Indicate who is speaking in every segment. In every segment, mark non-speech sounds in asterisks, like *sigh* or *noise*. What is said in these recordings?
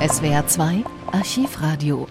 Speaker 1: SWR 2 Archivradio.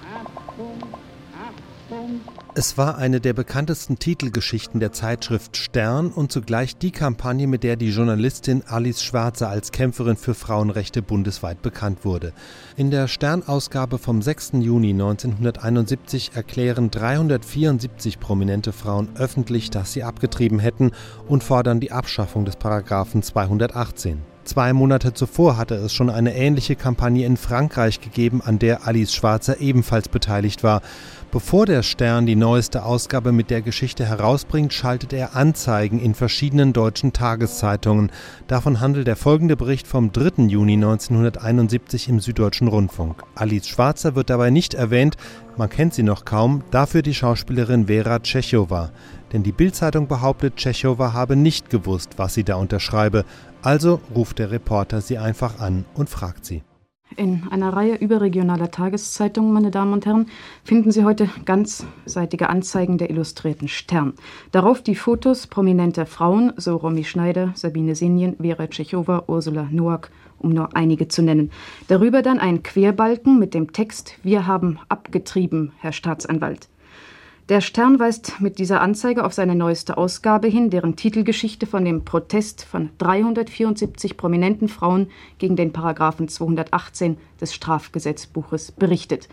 Speaker 2: Es war eine der bekanntesten Titelgeschichten der Zeitschrift Stern und zugleich die Kampagne, mit der die Journalistin Alice Schwarzer als Kämpferin für Frauenrechte bundesweit bekannt wurde. In der Stern-Ausgabe vom 6. Juni 1971 erklären 374 prominente Frauen öffentlich, dass sie abgetrieben hätten und fordern die Abschaffung des Paragraphen 218. Zwei Monate zuvor hatte es schon eine ähnliche Kampagne in Frankreich gegeben, an der Alice Schwarzer ebenfalls beteiligt war. Bevor der Stern die neueste Ausgabe mit der Geschichte herausbringt, schaltet er Anzeigen in verschiedenen deutschen Tageszeitungen. Davon handelt der folgende Bericht vom 3. Juni 1971 im Süddeutschen Rundfunk. Alice Schwarzer wird dabei nicht erwähnt, man kennt sie noch kaum, dafür die Schauspielerin Vera Tschechowa. Denn die Bildzeitung behauptet, Tschechowa habe nicht gewusst, was sie da unterschreibe. Also ruft der Reporter sie einfach an und fragt sie.
Speaker 3: In einer Reihe überregionaler Tageszeitungen, meine Damen und Herren, finden Sie heute ganzseitige Anzeigen der Illustrierten Stern. Darauf die Fotos prominenter Frauen, so Romy Schneider, Sabine Sinjen, Vera Tschechowa, Ursula Noack, um nur einige zu nennen. Darüber dann ein Querbalken mit dem Text Wir haben abgetrieben, Herr Staatsanwalt. Der Stern weist mit dieser Anzeige auf seine neueste Ausgabe hin, deren Titelgeschichte von dem Protest von 374 prominenten Frauen gegen den Paragraphen 218 des Strafgesetzbuches berichtet.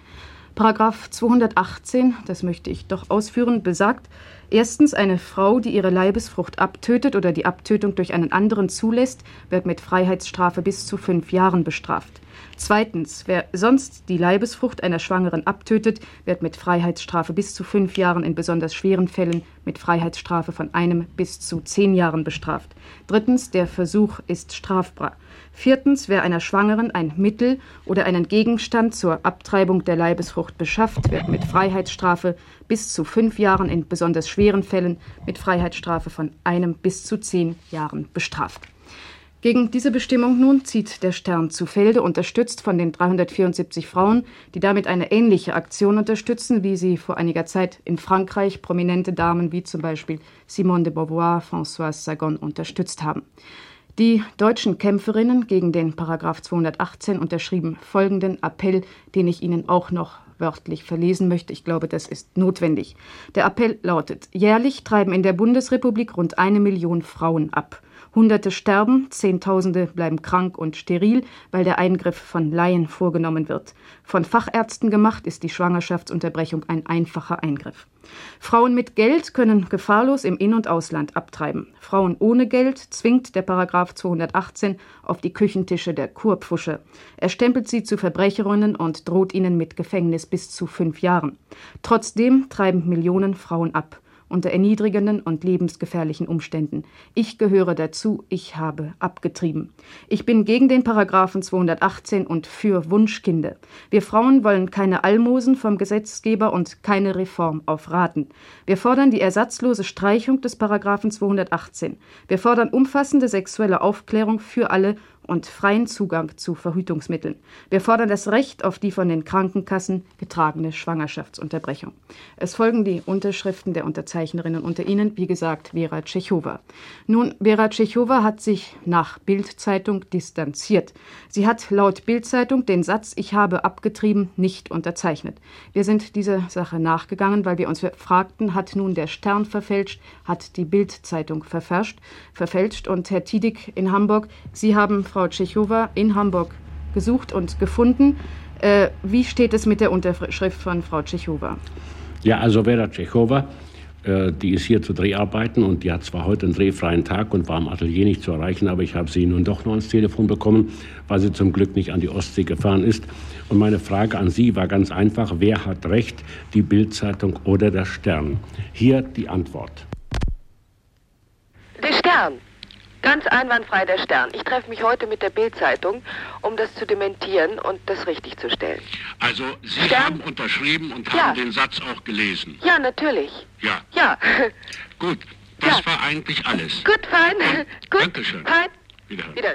Speaker 3: Paragraph 218, das möchte ich doch ausführen, besagt erstens, eine Frau, die ihre Leibesfrucht abtötet oder die Abtötung durch einen anderen zulässt, wird mit Freiheitsstrafe bis zu fünf Jahren bestraft. Zweitens, wer sonst die Leibesfrucht einer Schwangeren abtötet, wird mit Freiheitsstrafe bis zu fünf Jahren, in besonders schweren Fällen mit Freiheitsstrafe von einem bis zu zehn Jahren bestraft. Drittens, der Versuch ist strafbar. Viertens, wer einer Schwangeren ein Mittel oder einen Gegenstand zur Abtreibung der Leibesfrucht beschafft, wird mit Freiheitsstrafe bis zu fünf Jahren, in besonders schweren Fällen mit Freiheitsstrafe von einem bis zu zehn Jahren bestraft. Gegen diese Bestimmung nun zieht der Stern zu Felde, unterstützt von den 374 Frauen, die damit eine ähnliche Aktion unterstützen, wie sie vor einiger Zeit in Frankreich prominente Damen wie zum Beispiel Simone de Beauvoir, Françoise Sagon unterstützt haben. Die deutschen Kämpferinnen gegen den Paragraph 218 unterschrieben folgenden Appell, den ich Ihnen auch noch wörtlich verlesen möchte. Ich glaube, das ist notwendig. Der Appell lautet: Jährlich treiben in der Bundesrepublik rund eine Million Frauen ab. Hunderte sterben, Zehntausende bleiben krank und steril, weil der Eingriff von Laien vorgenommen wird. Von Fachärzten gemacht ist die Schwangerschaftsunterbrechung ein einfacher Eingriff. Frauen mit Geld können gefahrlos im In- und Ausland abtreiben. Frauen ohne Geld zwingt der Paragraph 218 auf die Küchentische der Kurpfusche. Er stempelt sie zu Verbrecherinnen und droht ihnen mit Gefängnis bis zu fünf Jahren. Trotzdem treiben Millionen Frauen ab unter erniedrigenden und lebensgefährlichen Umständen. Ich gehöre dazu, ich habe abgetrieben. Ich bin gegen den Paragraphen 218 und für Wunschkinder. Wir Frauen wollen keine Almosen vom Gesetzgeber und keine Reform auf Raten. Wir fordern die ersatzlose Streichung des Paragraphen 218. Wir fordern umfassende sexuelle Aufklärung für alle und freien Zugang zu Verhütungsmitteln. Wir fordern das Recht auf die von den Krankenkassen getragene Schwangerschaftsunterbrechung. Es folgen die Unterschriften der Unterzeichnerinnen unter ihnen, wie gesagt, Vera Tschechowa. Nun, Vera Tschechowa hat sich nach Bild-Zeitung distanziert. Sie hat laut Bild-Zeitung den Satz Ich habe abgetrieben nicht unterzeichnet. Wir sind dieser Sache nachgegangen, weil wir uns fragten, hat nun der Stern verfälscht, hat die Bild-Zeitung verfälscht, verfälscht und Herr Tiedig in Hamburg, Sie haben Frau Tschechowa in Hamburg gesucht und gefunden. Äh, wie steht es mit der Unterschrift von Frau Tschechowa?
Speaker 4: Ja, also Vera Tschechowa, äh, die ist hier zu Dreharbeiten und die hat zwar heute einen drehfreien Tag und war im Atelier nicht zu erreichen, aber ich habe sie nun doch noch ans Telefon bekommen, weil sie zum Glück nicht an die Ostsee gefahren ist. Und meine Frage an Sie war ganz einfach, wer hat recht, die Bildzeitung oder der Stern? Hier die Antwort.
Speaker 5: Der Stern. Ganz einwandfrei der Stern. Ich treffe mich heute mit der Bild-Zeitung, um das zu dementieren und das richtig zu stellen.
Speaker 4: Also Sie
Speaker 5: Stern?
Speaker 4: haben unterschrieben und
Speaker 5: Ja.
Speaker 4: haben den Satz auch gelesen.
Speaker 5: Ja, natürlich.
Speaker 4: Ja,
Speaker 5: Ja. *laughs*
Speaker 4: gut. Das
Speaker 5: Ja.
Speaker 4: war eigentlich alles.
Speaker 5: Gut, fein. *laughs* Gut.
Speaker 4: Dankeschön.
Speaker 5: Fein.
Speaker 4: Wiederhören.
Speaker 5: Wieder.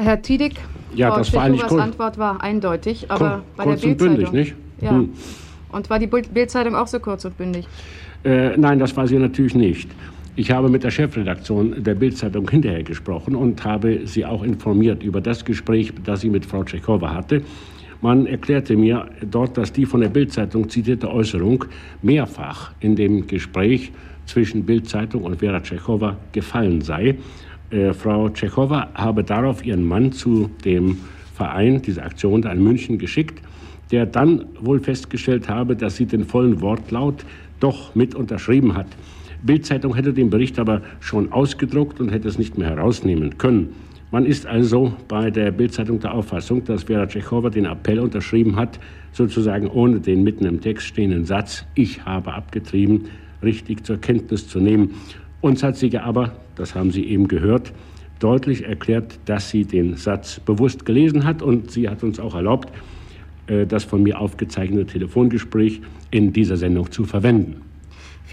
Speaker 3: Herr Tiedig,
Speaker 4: Ja,
Speaker 3: Frau
Speaker 4: das war eigentlich kurz-
Speaker 3: Antwort war eindeutig, aber
Speaker 4: Kur-
Speaker 3: bei der
Speaker 4: kurz und bündig,
Speaker 3: Bild-Zeitung.
Speaker 4: nicht?
Speaker 3: Ja.
Speaker 4: Hm.
Speaker 3: Und war die Bild- Bild-Zeitung auch so kurz und bündig?
Speaker 4: Äh, nein, das war sie natürlich nicht. Ich habe mit der Chefredaktion der Bildzeitung hinterher gesprochen und habe sie auch informiert über das Gespräch, das sie mit Frau Tschechowa hatte. Man erklärte mir dort, dass die von der Bildzeitung zitierte Äußerung mehrfach in dem Gespräch zwischen Bildzeitung und Vera Tschechowa gefallen sei. Äh, Frau Tschechowa habe darauf ihren Mann zu dem Verein, diese Aktion in München geschickt, der dann wohl festgestellt habe, dass sie den vollen Wortlaut doch mit unterschrieben hat. Bildzeitung hätte den Bericht aber schon ausgedruckt und hätte es nicht mehr herausnehmen können. Man ist also bei der Bildzeitung der Auffassung, dass Vera Tschechowa den Appell unterschrieben hat, sozusagen ohne den mitten im Text stehenden Satz Ich habe abgetrieben, richtig zur Kenntnis zu nehmen. Uns hat sie aber, das haben Sie eben gehört, deutlich erklärt, dass sie den Satz bewusst gelesen hat und sie hat uns auch erlaubt, äh, das von mir aufgezeichnete Telefongespräch in dieser Sendung zu verwenden.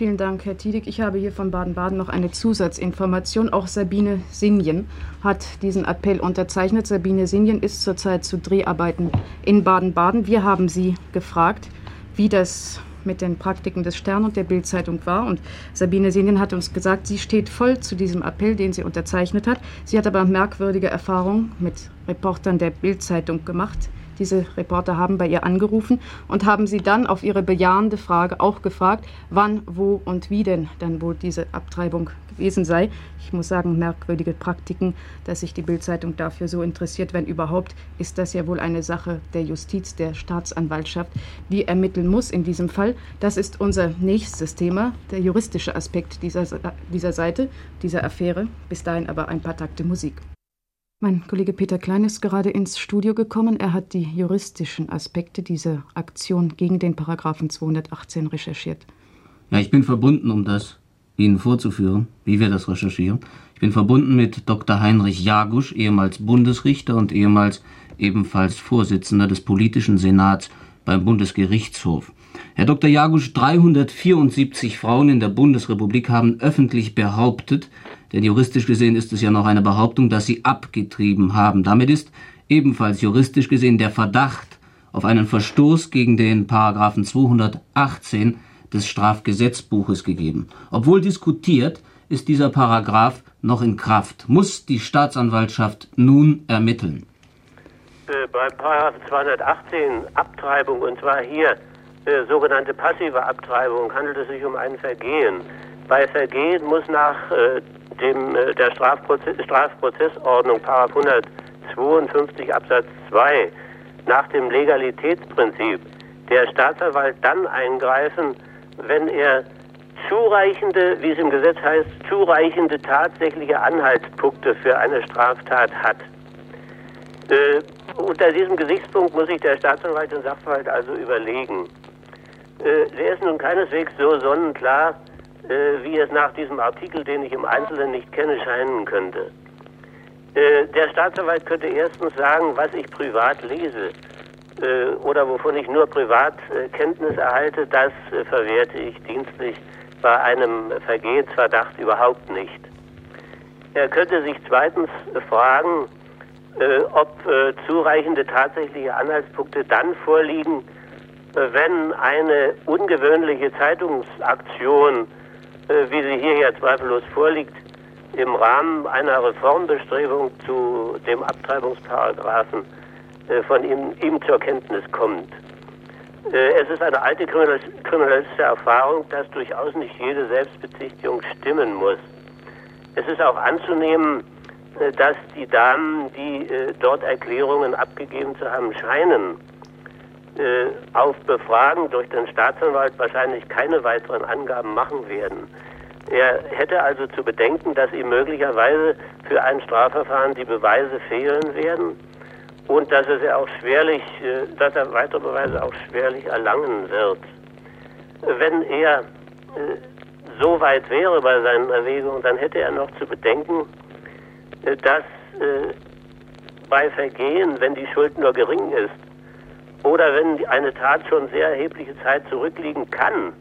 Speaker 3: Vielen Dank, Herr Tiedig. Ich habe hier von Baden-Baden noch eine Zusatzinformation. Auch Sabine Sinjen hat diesen Appell unterzeichnet. Sabine Sinjen ist zurzeit zu Dreharbeiten in Baden-Baden. Wir haben sie gefragt, wie das mit den Praktiken des Stern und der Bildzeitung war. Und Sabine Sinjen hat uns gesagt, sie steht voll zu diesem Appell, den sie unterzeichnet hat. Sie hat aber merkwürdige Erfahrungen mit Reportern der Bildzeitung gemacht diese Reporter haben bei ihr angerufen und haben sie dann auf ihre bejahende Frage auch gefragt, wann, wo und wie denn dann wohl diese Abtreibung gewesen sei. Ich muss sagen, merkwürdige Praktiken, dass sich die Bildzeitung dafür so interessiert, wenn überhaupt, ist das ja wohl eine Sache der Justiz, der Staatsanwaltschaft, die ermitteln muss in diesem Fall. Das ist unser nächstes Thema, der juristische Aspekt dieser, dieser Seite, dieser Affäre. Bis dahin aber ein paar Takte Musik. Mein Kollege Peter Klein ist gerade ins Studio gekommen. Er hat die juristischen Aspekte dieser Aktion gegen den Paragraphen 218 recherchiert.
Speaker 6: Ja, ich bin verbunden, um das Ihnen vorzuführen, wie wir das recherchieren. Ich bin verbunden mit Dr. Heinrich Jagusch, ehemals Bundesrichter und ehemals ebenfalls Vorsitzender des politischen Senats beim Bundesgerichtshof. Herr Dr. Jagusch, 374 Frauen in der Bundesrepublik haben öffentlich behauptet, denn juristisch gesehen ist es ja noch eine Behauptung, dass sie abgetrieben haben. Damit ist ebenfalls juristisch gesehen der Verdacht auf einen Verstoß gegen den Paragraphen 218 des Strafgesetzbuches gegeben. Obwohl diskutiert, ist dieser Paragraph noch in Kraft. Muss die Staatsanwaltschaft nun ermitteln?
Speaker 7: Äh, bei Paragraph 218 Abtreibung, und zwar hier äh, sogenannte passive Abtreibung, handelt es sich um ein Vergehen. Bei Vergehen muss nach äh, dem, äh, der Strafprozess, Strafprozessordnung, Paragraph 152 Absatz 2, nach dem Legalitätsprinzip der Staatsanwalt dann eingreifen, wenn er zureichende, wie es im Gesetz heißt, zureichende tatsächliche Anhaltspunkte für eine Straftat hat. Äh, unter diesem Gesichtspunkt muss sich der Staatsanwalt den Sachverhalt also überlegen. Äh, der ist nun keineswegs so sonnenklar, äh, wie es nach diesem Artikel, den ich im Einzelnen nicht kenne, scheinen könnte. Äh, der Staatsanwalt könnte erstens sagen, was ich privat lese äh, oder wovon ich nur privat äh, Kenntnis erhalte, das äh, verwerte ich dienstlich bei einem Vergehensverdacht überhaupt nicht. Er könnte sich zweitens fragen, äh, ob zureichende tatsächliche Anhaltspunkte dann vorliegen, wenn eine ungewöhnliche Zeitungsaktion wie sie hier ja zweifellos vorliegt, im Rahmen einer Reformbestrebung zu dem Abtreibungsparagraphen äh, von ihm, ihm zur Kenntnis kommt. Äh, es ist eine alte kriminalistische Erfahrung, dass durchaus nicht jede Selbstbezichtigung stimmen muss. Es ist auch anzunehmen, dass die Damen, die dort Erklärungen abgegeben zu haben scheinen, äh, auf Befragen durch den Staatsanwalt wahrscheinlich keine weiteren Angaben machen werden. Er hätte also zu bedenken, dass ihm möglicherweise für ein Strafverfahren die Beweise fehlen werden und dass es er auch schwerlich, äh, dass er weitere Beweise auch schwerlich erlangen wird. Wenn er äh, so weit wäre bei seinen Erwägungen, dann hätte er noch zu bedenken, dass bei Vergehen, wenn die Schuld nur gering ist, oder wenn eine Tat schon sehr erhebliche Zeit zurückliegen kann,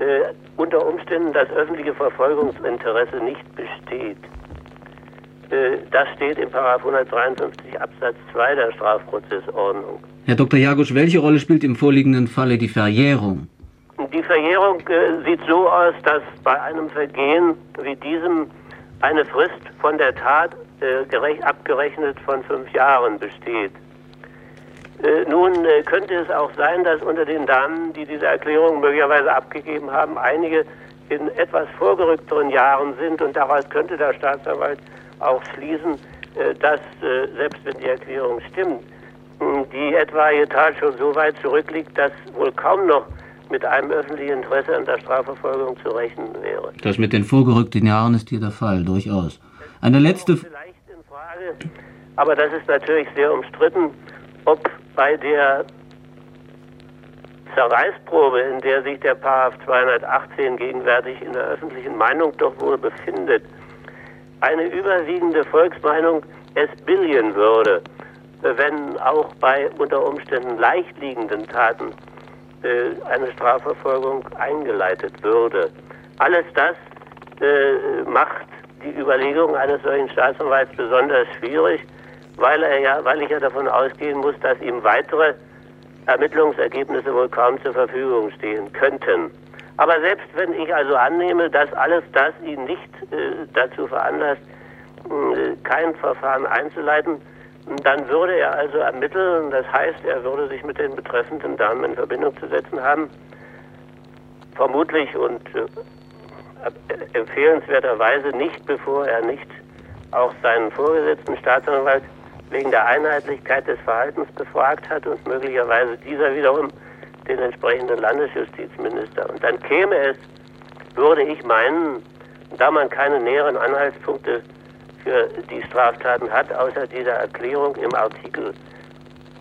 Speaker 7: äh, unter Umständen das öffentliche Verfolgungsinteresse nicht besteht. Äh, das steht im 153 Absatz 2 der Strafprozessordnung.
Speaker 6: Herr Dr. Jagusch, welche Rolle spielt im vorliegenden Falle die Verjährung?
Speaker 7: die Verjährung äh, sieht so aus, dass bei einem Vergehen wie diesem eine Frist von der Tat äh, abgerechnet von fünf Jahren besteht. Äh, nun äh, könnte es auch sein, dass unter den Damen, die diese Erklärung möglicherweise abgegeben haben, einige in etwas vorgerückteren Jahren sind und daraus könnte der Staatsanwalt auch schließen, äh, dass selbst wenn die Erklärung stimmt, die etwaige Tat schon so weit zurückliegt, dass wohl kaum noch mit einem öffentlichen Interesse an der Strafverfolgung zu rechnen wäre.
Speaker 6: Das mit den vorgerückten Jahren ist hier der Fall, durchaus. Eine letzte.
Speaker 7: Vielleicht in Frage, aber das ist natürlich sehr umstritten, ob bei der Zerreißprobe, in der sich der Paragraph 218 gegenwärtig in der öffentlichen Meinung doch wohl befindet, eine überwiegende Volksmeinung es billigen würde, wenn auch bei unter Umständen leicht liegenden Taten äh, eine Strafverfolgung eingeleitet würde. Alles das äh, macht die Überlegung eines solchen Staatsanwalts besonders schwierig, weil er ja, weil ich ja davon ausgehen muss, dass ihm weitere Ermittlungsergebnisse wohl kaum zur Verfügung stehen könnten. Aber selbst wenn ich also annehme, dass alles das ihn nicht äh, dazu veranlasst, äh, kein Verfahren einzuleiten, dann würde er also ermitteln, das heißt, er würde sich mit den betreffenden Damen in Verbindung zu setzen haben. Vermutlich und äh, empfehlenswerterweise nicht, bevor er nicht auch seinen Vorgesetzten Staatsanwalt wegen der Einheitlichkeit des Verhaltens befragt hat und möglicherweise dieser wiederum den entsprechenden Landesjustizminister. Und dann käme es, würde ich meinen, da man keine näheren Anhaltspunkte für die Straftaten hat, außer dieser Erklärung im Artikel,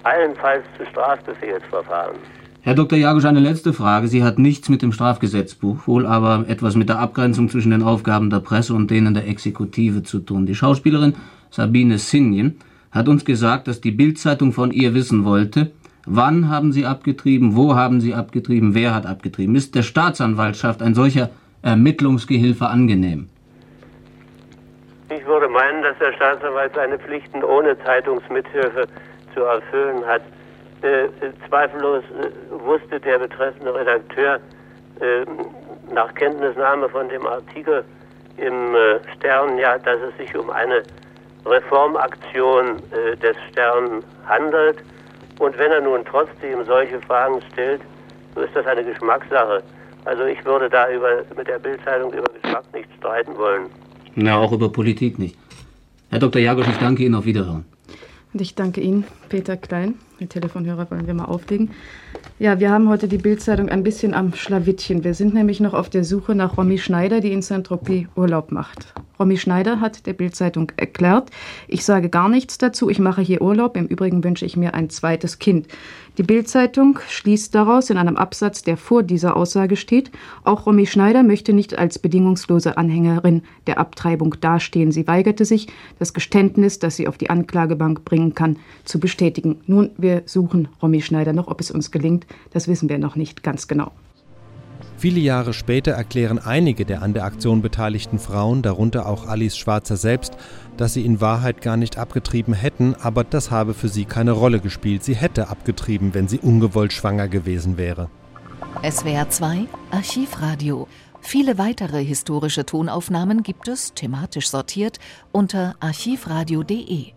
Speaker 7: allenfalls zu Strafbefehlsverfahren.
Speaker 6: Herr Dr. Jagusch, eine letzte Frage. Sie hat nichts mit dem Strafgesetzbuch, wohl aber etwas mit der Abgrenzung zwischen den Aufgaben der Presse und denen der Exekutive zu tun. Die Schauspielerin Sabine Sinjen hat uns gesagt, dass die Bildzeitung von ihr wissen wollte, wann haben Sie abgetrieben, wo haben Sie abgetrieben, wer hat abgetrieben. Ist der Staatsanwaltschaft ein solcher Ermittlungsgehilfe angenehm?
Speaker 7: Ich würde meinen, dass der Staatsanwalt seine Pflichten ohne Zeitungsmithilfe zu erfüllen hat. Äh, zweifellos äh, wusste der betreffende Redakteur äh, nach Kenntnisnahme von dem Artikel im äh, Stern ja, dass es sich um eine Reformaktion äh, des Stern handelt. Und wenn er nun trotzdem solche Fragen stellt, so ist das eine Geschmackssache. Also ich würde da über, mit der Bildzeitung über Geschmack nicht streiten wollen.
Speaker 6: Na, auch über Politik nicht. Herr Dr. Jagosch, ich danke Ihnen auf Wiederhören.
Speaker 3: Und ich danke Ihnen, Peter Klein. Den Telefonhörer wollen wir mal auflegen. Ja, wir haben heute die Bildzeitung ein bisschen am Schlawittchen. Wir sind nämlich noch auf der Suche nach Romy Schneider, die in Saint-Tropez Urlaub macht. Romy Schneider hat der Bildzeitung erklärt, ich sage gar nichts dazu, ich mache hier Urlaub, im Übrigen wünsche ich mir ein zweites Kind. Die Bildzeitung schließt daraus in einem Absatz, der vor dieser Aussage steht, auch Romy Schneider möchte nicht als bedingungslose Anhängerin der Abtreibung dastehen. Sie weigerte sich, das Geständnis, das sie auf die Anklagebank bringen kann, zu bestätigen. Nun, wir suchen Romy Schneider noch, ob es uns gelingt, das wissen wir noch nicht ganz genau.
Speaker 2: Viele Jahre später erklären einige der an der Aktion beteiligten Frauen, darunter auch Alice Schwarzer selbst, dass sie in Wahrheit gar nicht abgetrieben hätten, aber das habe für sie keine Rolle gespielt. Sie hätte abgetrieben, wenn sie ungewollt schwanger gewesen wäre.
Speaker 1: SWR 2 Archivradio. Viele weitere historische Tonaufnahmen gibt es, thematisch sortiert, unter archivradio.de.